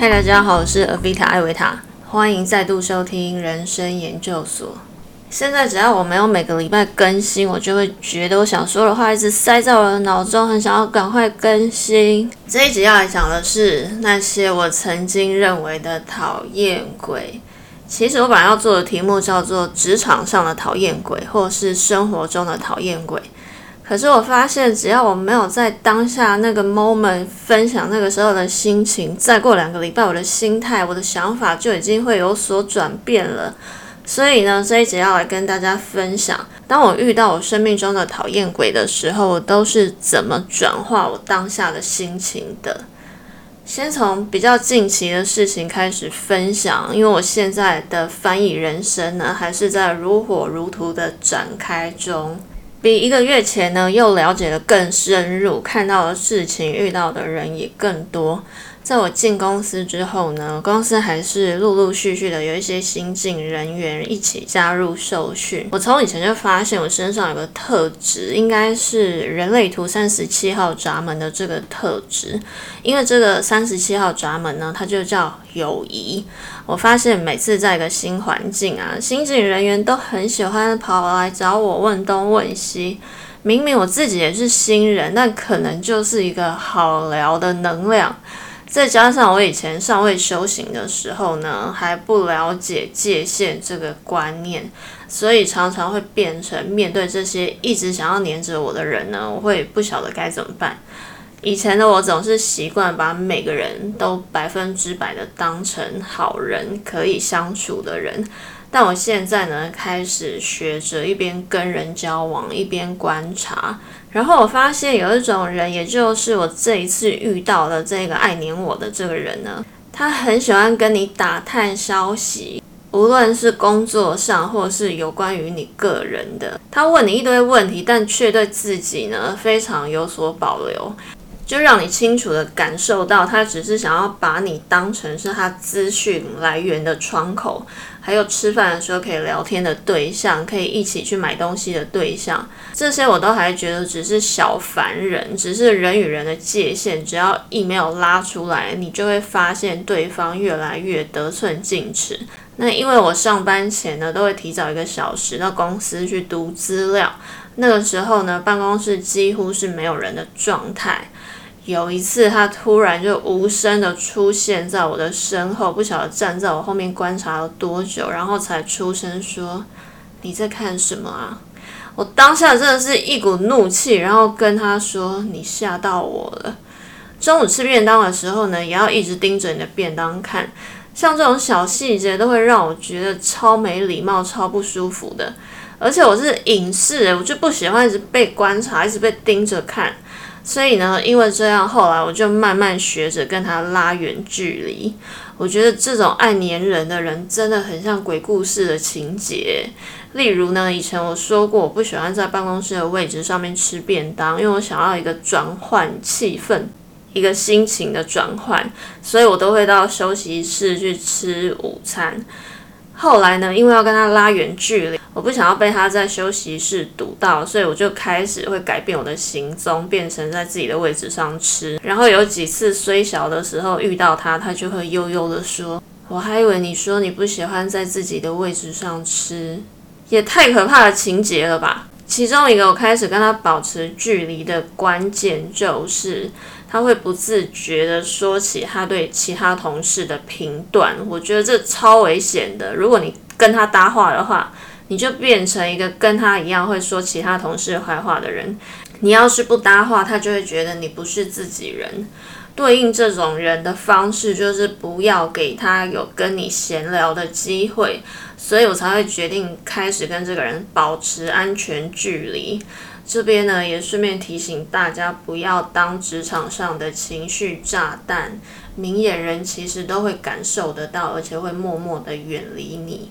嗨，大家好，我是阿维塔艾维塔，欢迎再度收听人生研究所。现在只要我没有每个礼拜更新，我就会觉得我想说的话一直塞在我的脑中，很想要赶快更新。这一集要来讲的是那些我曾经认为的讨厌鬼。其实我本来要做的题目叫做“职场上的讨厌鬼”或是“生活中的讨厌鬼”。可是我发现，只要我没有在当下那个 moment 分享那个时候的心情，再过两个礼拜，我的心态、我的想法就已经会有所转变了。所以呢，这一节要来跟大家分享，当我遇到我生命中的讨厌鬼的时候，我都是怎么转化我当下的心情的。先从比较近期的事情开始分享，因为我现在的翻译人生呢，还是在如火如荼的展开中。比一个月前呢，又了解的更深入，看到的事情、遇到的人也更多。在我进公司之后呢，公司还是陆陆续续的有一些新进人员一起加入受训。我从以前就发现我身上有个特质，应该是人类图三十七号闸门的这个特质。因为这个三十七号闸门呢，它就叫友谊。我发现每次在一个新环境啊，新进人员都很喜欢跑来找我问东问西。明明我自己也是新人，但可能就是一个好聊的能量。再加上我以前尚未修行的时候呢，还不了解界限这个观念，所以常常会变成面对这些一直想要黏着我的人呢，我会不晓得该怎么办。以前的我总是习惯把每个人都百分之百的当成好人，可以相处的人。但我现在呢，开始学着一边跟人交往，一边观察。然后我发现有一种人，也就是我这一次遇到的这个爱黏我的这个人呢，他很喜欢跟你打探消息，无论是工作上或是有关于你个人的。他问你一堆问题，但却对自己呢非常有所保留。就让你清楚的感受到，他只是想要把你当成是他资讯来源的窗口，还有吃饭的时候可以聊天的对象，可以一起去买东西的对象，这些我都还觉得只是小凡人，只是人与人的界限，只要一没有拉出来，你就会发现对方越来越得寸进尺。那因为我上班前呢，都会提早一个小时到公司去读资料，那个时候呢，办公室几乎是没有人的状态。有一次，他突然就无声的出现在我的身后，不晓得站在我后面观察了多久，然后才出声说：“你在看什么啊？”我当下真的是一股怒气，然后跟他说：“你吓到我了。”中午吃便当的时候呢，也要一直盯着你的便当看，像这种小细节都会让我觉得超没礼貌、超不舒服的。而且我是隐士，我就不喜欢一直被观察，一直被盯着看。所以呢，因为这样，后来我就慢慢学着跟他拉远距离。我觉得这种爱粘人的人真的很像鬼故事的情节。例如呢，以前我说过，我不喜欢在办公室的位置上面吃便当，因为我想要一个转换气氛，一个心情的转换，所以我都会到休息室去吃午餐。后来呢，因为要跟他拉远距离，我不想要被他在休息室堵到，所以我就开始会改变我的行踪，变成在自己的位置上吃。然后有几次虽小的时候遇到他，他就会悠悠的说：“我还以为你说你不喜欢在自己的位置上吃，也太可怕的情节了吧。”其中一个我开始跟他保持距离的关键就是。他会不自觉的说起他对其他同事的评断，我觉得这超危险的。如果你跟他搭话的话，你就变成一个跟他一样会说其他同事坏话的人。你要是不搭话，他就会觉得你不是自己人。对应这种人的方式，就是不要给他有跟你闲聊的机会。所以我才会决定开始跟这个人保持安全距离。这边呢，也顺便提醒大家，不要当职场上的情绪炸弹。明眼人其实都会感受得到，而且会默默的远离你。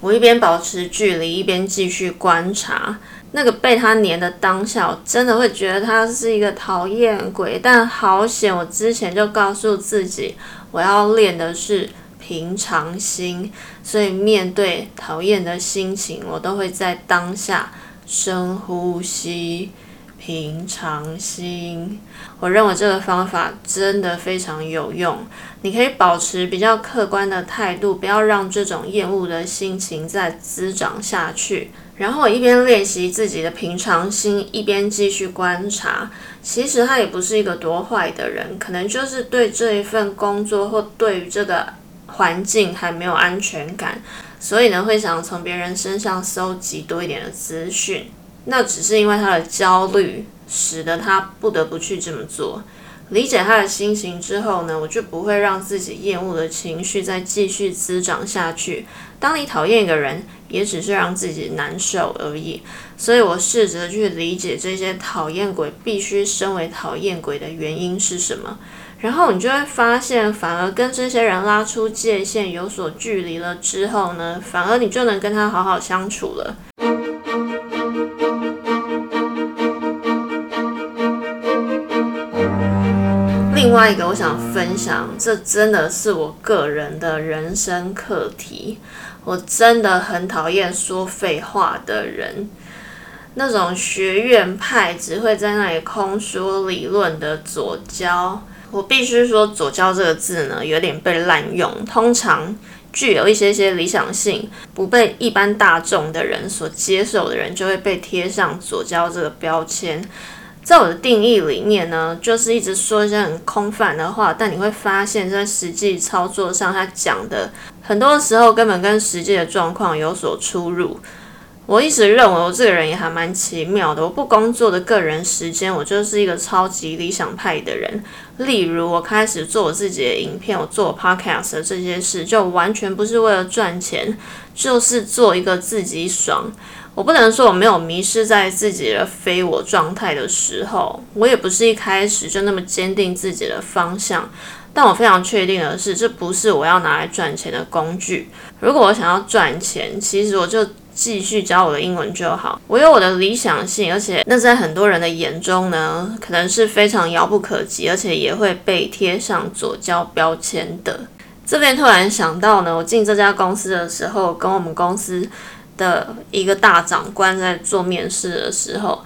我一边保持距离，一边继续观察那个被他黏的当下，我真的会觉得他是一个讨厌鬼。但好险，我之前就告诉自己，我要练的是平常心，所以面对讨厌的心情，我都会在当下。深呼吸，平常心。我认为这个方法真的非常有用。你可以保持比较客观的态度，不要让这种厌恶的心情再滋长下去。然后一边练习自己的平常心，一边继续观察。其实他也不是一个多坏的人，可能就是对这一份工作或对于这个环境还没有安全感，所以呢会想从别人身上搜集多一点的资讯。那只是因为他的焦虑，使得他不得不去这么做。理解他的心情之后呢，我就不会让自己厌恶的情绪再继续滋长下去。当你讨厌一个人，也只是让自己难受而已。所以我试着去理解这些讨厌鬼必须身为讨厌鬼的原因是什么，然后你就会发现，反而跟这些人拉出界限，有所距离了之后呢，反而你就能跟他好好相处了。另外一个，我想分享，这真的是我个人的人生课题。我真的很讨厌说废话的人，那种学院派只会在那里空说理论的左交。我必须说，左交这个字呢，有点被滥用。通常具有一些些理想性，不被一般大众的人所接受的人，就会被贴上左交这个标签。在我的定义里面呢，就是一直说一些很空泛的话，但你会发现在实际操作上，他讲的很多时候根本跟实际的状况有所出入。我一直认为我这个人也还蛮奇妙的，我不工作的个人时间，我就是一个超级理想派的人。例如，我开始做我自己的影片，我做 podcast 这些事，就完全不是为了赚钱，就是做一个自己爽。我不能说我没有迷失在自己的非我状态的时候，我也不是一开始就那么坚定自己的方向。但我非常确定的是，这不是我要拿来赚钱的工具。如果我想要赚钱，其实我就继续教我的英文就好。我有我的理想性，而且那在很多人的眼中呢，可能是非常遥不可及，而且也会被贴上左交标签的。这边突然想到呢，我进这家公司的时候，跟我们公司。的一个大长官在做面试的时候，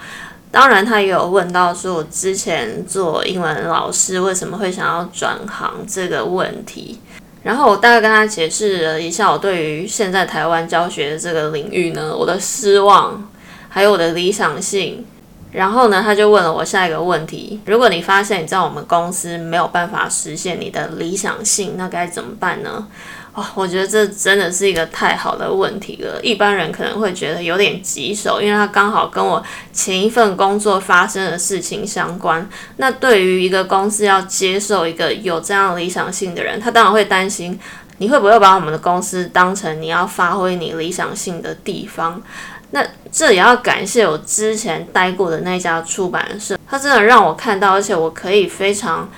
当然他也有问到说，我之前做英文老师为什么会想要转行这个问题。然后我大概跟他解释了一下我对于现在台湾教学的这个领域呢，我的失望，还有我的理想性。然后呢，他就问了我下一个问题：如果你发现你在我们公司没有办法实现你的理想性，那该怎么办呢？哦，我觉得这真的是一个太好的问题了。一般人可能会觉得有点棘手，因为他刚好跟我前一份工作发生的事情相关。那对于一个公司要接受一个有这样理想性的人，他当然会担心你会不会把我们的公司当成你要发挥你理想性的地方。那这也要感谢我之前待过的那家出版社，他真的让我看到，而且我可以非常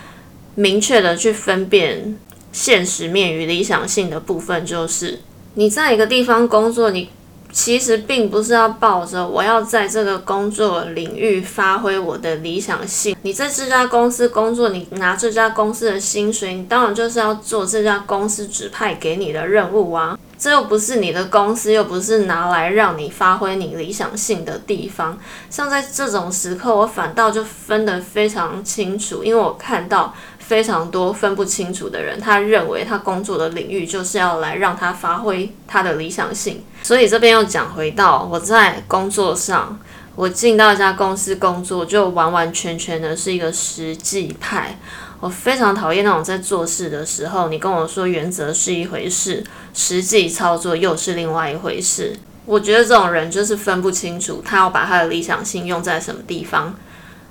明确的去分辨。现实面与理想性的部分，就是你在一个地方工作，你其实并不是要抱着我要在这个工作领域发挥我的理想性。你在这家公司工作，你拿这家公司的薪水，你当然就是要做这家公司指派给你的任务啊。这又不是你的公司，又不是拿来让你发挥你理想性的地方。像在这种时刻，我反倒就分得非常清楚，因为我看到。非常多分不清楚的人，他认为他工作的领域就是要来让他发挥他的理想性。所以这边又讲回到我在工作上，我进到一家公司工作，就完完全全的是一个实际派。我非常讨厌那种在做事的时候，你跟我说原则是一回事，实际操作又是另外一回事。我觉得这种人就是分不清楚，他要把他的理想性用在什么地方。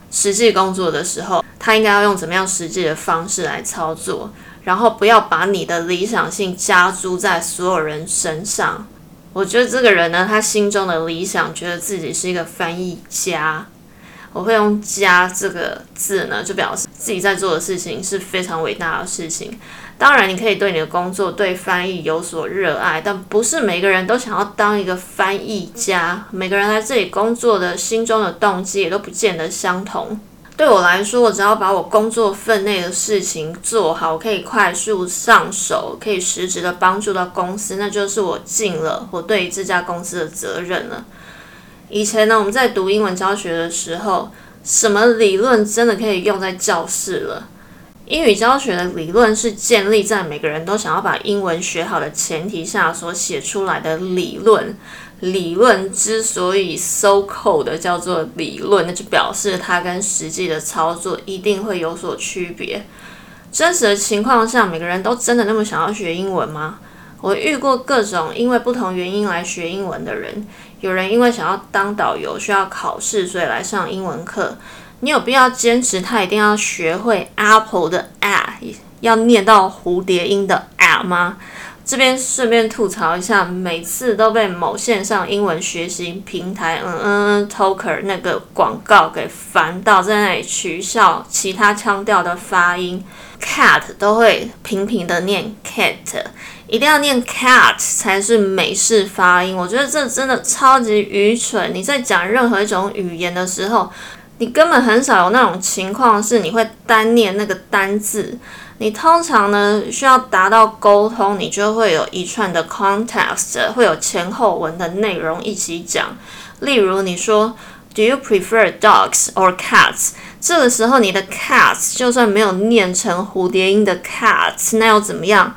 实际工作的时候，他应该要用怎么样实际的方式来操作，然后不要把你的理想性加诸在所有人身上。我觉得这个人呢，他心中的理想，觉得自己是一个翻译家。我会用“家”这个字呢，就表示自己在做的事情是非常伟大的事情。当然，你可以对你的工作、对翻译有所热爱，但不是每个人都想要当一个翻译家。每个人在这里工作的心中的动机也都不见得相同。对我来说，我只要把我工作分内的事情做好，可以快速上手，可以实质的帮助到公司，那就是我尽了我对这家公司的责任了。以前呢，我们在读英文教学的时候，什么理论真的可以用在教室了？英语教学的理论是建立在每个人都想要把英文学好的前提下所写出来的理论。理论之所以 so cold 叫做理论，那就表示它跟实际的操作一定会有所区别。真实的情况下，每个人都真的那么想要学英文吗？我遇过各种因为不同原因来学英文的人，有人因为想要当导游需要考试，所以来上英文课。你有必要坚持他一定要学会 apple 的 a，要念到蝴蝶音的 a 吗？这边顺便吐槽一下，每次都被某线上英文学习平台嗯嗯 talker 那个广告给烦到，在那里取笑其他腔调的发音，cat 都会平平的念 cat，一定要念 cat 才是美式发音。我觉得这真的超级愚蠢。你在讲任何一种语言的时候，你根本很少有那种情况是你会单念那个单字。你通常呢需要达到沟通，你就会有一串的 context，会有前后文的内容一起讲。例如你说 Do you prefer dogs or cats？这个时候你的 cats 就算没有念成蝴蝶音的 cats，那又怎么样？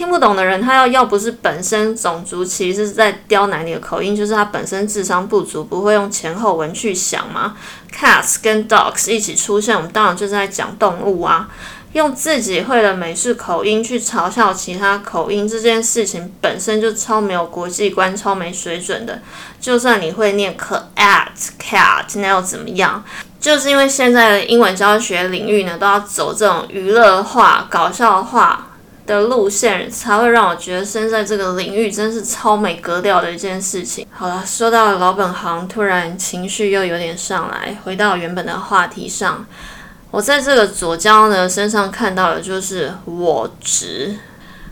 听不懂的人他要要不是本身种族歧视在刁难你的口音，就是他本身智商不足，不会用前后文去想吗？cats 跟 dogs 一起出现，我们当然就是在讲动物啊。用自己会的美式口音去嘲笑其他口音，这件事情本身就超没有国际观、超没水准的。就算你会念 cat cat，那又怎么样？就是因为现在的英文教学领域呢，都要走这种娱乐化、搞笑化的路线，才会让我觉得身在这个领域真是超没格调的一件事情。好了，说到老本行，突然情绪又有点上来，回到原本的话题上。我在这个左交呢身上看到的就是我值。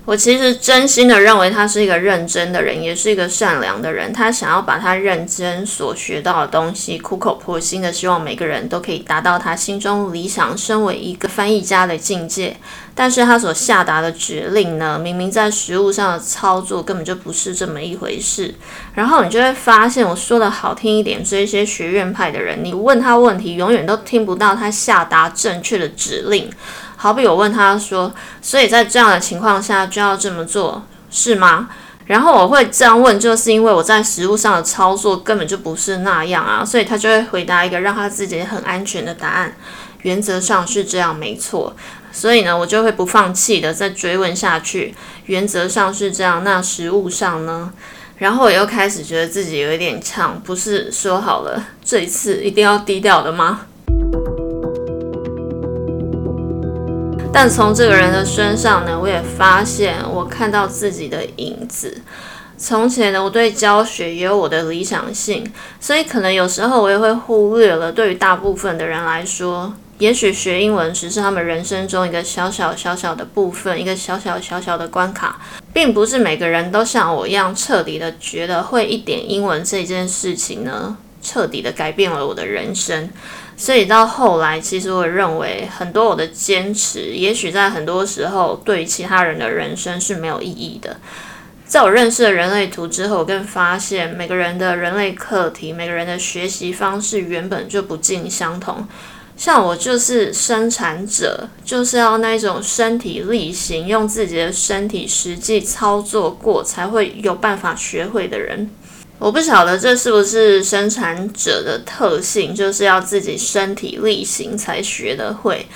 我其实真心的认为他是一个认真的人，也是一个善良的人。他想要把他认真所学到的东西，苦口婆心的希望每个人都可以达到他心中理想，身为一个翻译家的境界。但是他所下达的指令呢，明明在实物上的操作根本就不是这么一回事。然后你就会发现，我说的好听一点，这些学院派的人，你问他问题，永远都听不到他下达正确的指令。好比我问他说：“所以在这样的情况下就要这么做，是吗？”然后我会这样问，就是因为我在实物上的操作根本就不是那样啊，所以他就会回答一个让他自己很安全的答案。原则上是这样，没错。所以呢，我就会不放弃的再追问下去。原则上是这样，那实物上呢？然后我又开始觉得自己有一点呛，不是说好了这一次一定要低调的吗？但从这个人的身上呢，我也发现我看到自己的影子。从前呢，我对教学也有我的理想性，所以可能有时候我也会忽略了。对于大部分的人来说，也许学英文只是他们人生中一个小小小小的部分，一个小小小小的关卡，并不是每个人都像我一样彻底的觉得会一点英文这件事情呢，彻底的改变了我的人生。所以到后来，其实我认为很多我的坚持，也许在很多时候对于其他人的人生是没有意义的。在我认识了人类图之后，我更发现每个人的人类课题，每个人的学习方式原本就不尽相同。像我就是生产者，就是要那种身体力行，用自己的身体实际操作过，才会有办法学会的人。我不晓得这是不是生产者的特性，就是要自己身体力行才学得会。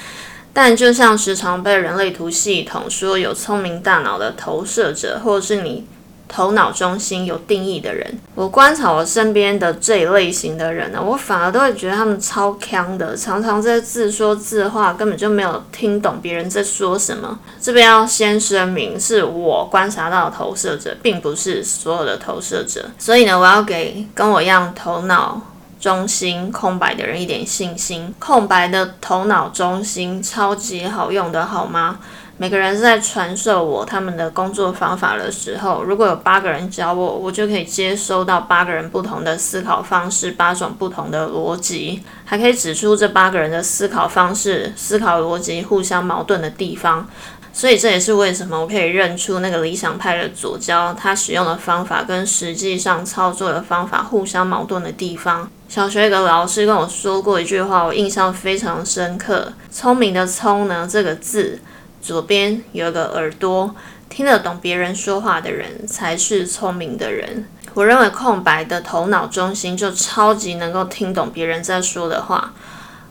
但就像时常被人类图系统说有聪明大脑的投射者，或是你。头脑中心有定义的人，我观察我身边的这一类型的人呢，我反而都会觉得他们超强的，常常在自说自话，根本就没有听懂别人在说什么。这边要先声明，是我观察到的投射者，并不是所有的投射者。所以呢，我要给跟我一样头脑中心空白的人一点信心。空白的头脑中心超级好用的，好吗？每个人在传授我他们的工作方法的时候，如果有八个人教我，我就可以接收到八个人不同的思考方式，八种不同的逻辑，还可以指出这八个人的思考方式、思考逻辑互相矛盾的地方。所以这也是为什么我可以认出那个理想派的左交，他使用的方法跟实际上操作的方法互相矛盾的地方。小学一个老师跟我说过一句话，我印象非常深刻。聪明的“聪”呢，这个字左边有个耳朵，听得懂别人说话的人才是聪明的人。我认为空白的头脑中心就超级能够听懂别人在说的话。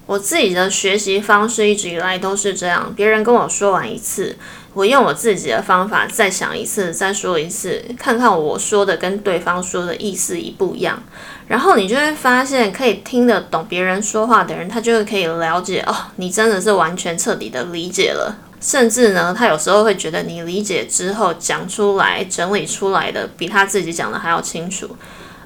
我自己的学习方式一直以来都是这样，别人跟我说完一次。我用我自己的方法再想一次，再说一次，看看我说的跟对方说的意思一不一样。然后你就会发现，可以听得懂别人说话的人，他就会可以了解哦，你真的是完全彻底的理解了。甚至呢，他有时候会觉得你理解之后讲出来、整理出来的比他自己讲的还要清楚。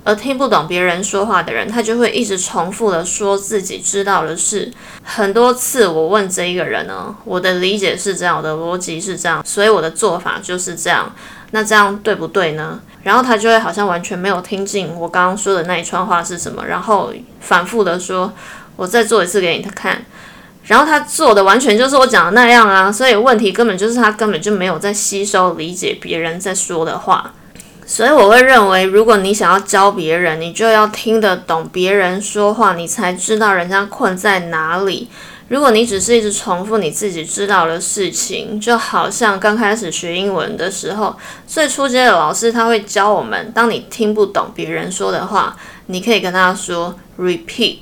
而听不懂别人说话的人，他就会一直重复的说自己知道的事。很多次我问这一个人呢，我的理解是这样，我的逻辑是这样，所以我的做法就是这样。那这样对不对呢？然后他就会好像完全没有听进我刚刚说的那一串话是什么，然后反复的说：“我再做一次给你看。”然后他做的完全就是我讲的那样啊，所以问题根本就是他根本就没有在吸收理解别人在说的话。所以我会认为，如果你想要教别人，你就要听得懂别人说话，你才知道人家困在哪里。如果你只是一直重复你自己知道的事情，就好像刚开始学英文的时候，最初阶的老师他会教我们，当你听不懂别人说的话，你可以跟他说 repeat。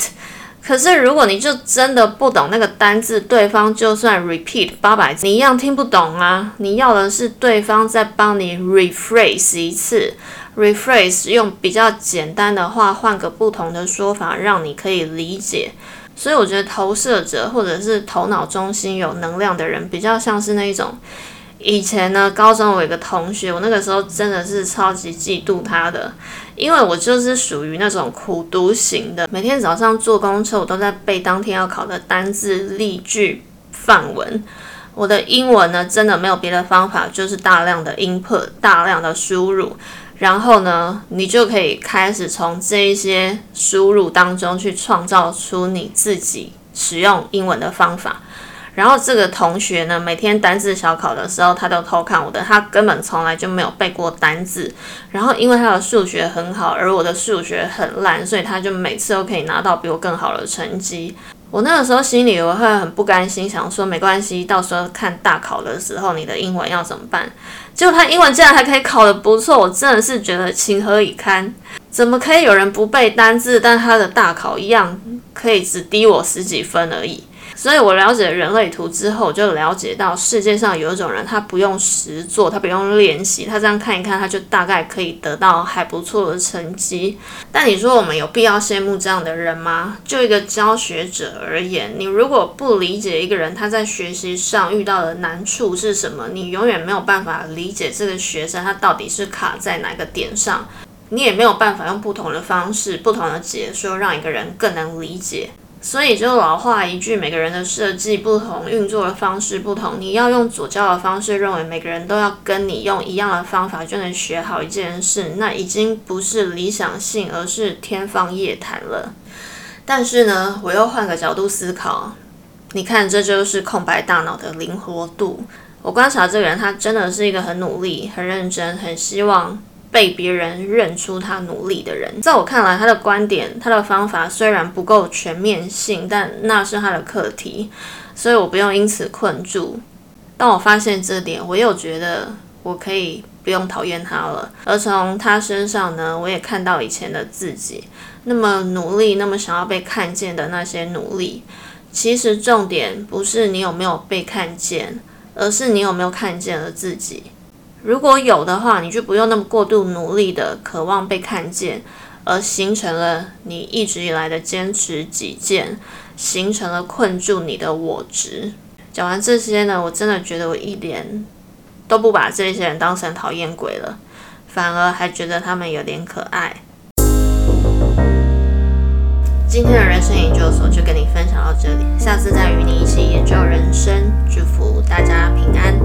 可是，如果你就真的不懂那个单字，对方就算 repeat 八百次，你一样听不懂啊！你要的是对方再帮你 rephrase 一次，rephrase 用比较简单的话，换个不同的说法，让你可以理解。所以，我觉得投射者或者是头脑中心有能量的人，比较像是那一种。以前呢，高中我有个同学，我那个时候真的是超级嫉妒他的，因为我就是属于那种苦读型的，每天早上坐公车，我都在背当天要考的单字、例句、范文。我的英文呢，真的没有别的方法，就是大量的 input，大量的输入，然后呢，你就可以开始从这一些输入当中去创造出你自己使用英文的方法。然后这个同学呢，每天单字小考的时候，他都偷看我的，他根本从来就没有背过单字。然后因为他的数学很好，而我的数学很烂，所以他就每次都可以拿到比我更好的成绩。我那个时候心里我会很不甘心，想说没关系，到时候看大考的时候，你的英文要怎么办？结果他英文竟然还可以考得不错，我真的是觉得情何以堪？怎么可以有人不背单字，但他的大考一样可以只低我十几分而已？所以我了解人类图之后，就了解到世界上有一种人，他不用实做，他不用练习，他这样看一看，他就大概可以得到还不错的成绩。但你说我们有必要羡慕这样的人吗？就一个教学者而言，你如果不理解一个人他在学习上遇到的难处是什么，你永远没有办法理解这个学生他到底是卡在哪个点上，你也没有办法用不同的方式、不同的解说，让一个人更能理解。所以就老话一句，每个人的设计不同，运作的方式不同。你要用左教的方式，认为每个人都要跟你用一样的方法就能学好一件事，那已经不是理想性，而是天方夜谭了。但是呢，我又换个角度思考，你看，这就是空白大脑的灵活度。我观察这个人，他真的是一个很努力、很认真、很希望。被别人认出他努力的人，在我看来，他的观点、他的方法虽然不够全面性，但那是他的课题，所以我不用因此困住。当我发现这点，我又觉得我可以不用讨厌他了。而从他身上呢，我也看到以前的自己，那么努力、那么想要被看见的那些努力。其实重点不是你有没有被看见，而是你有没有看见了自己。如果有的话，你就不用那么过度努力的渴望被看见，而形成了你一直以来的坚持己见，形成了困住你的我执。讲完这些呢，我真的觉得我一点都不把这些人当成讨厌鬼了，反而还觉得他们有点可爱。今天的人生研究所就跟你分享到这里，下次再与你一起研究人生。祝福大家平安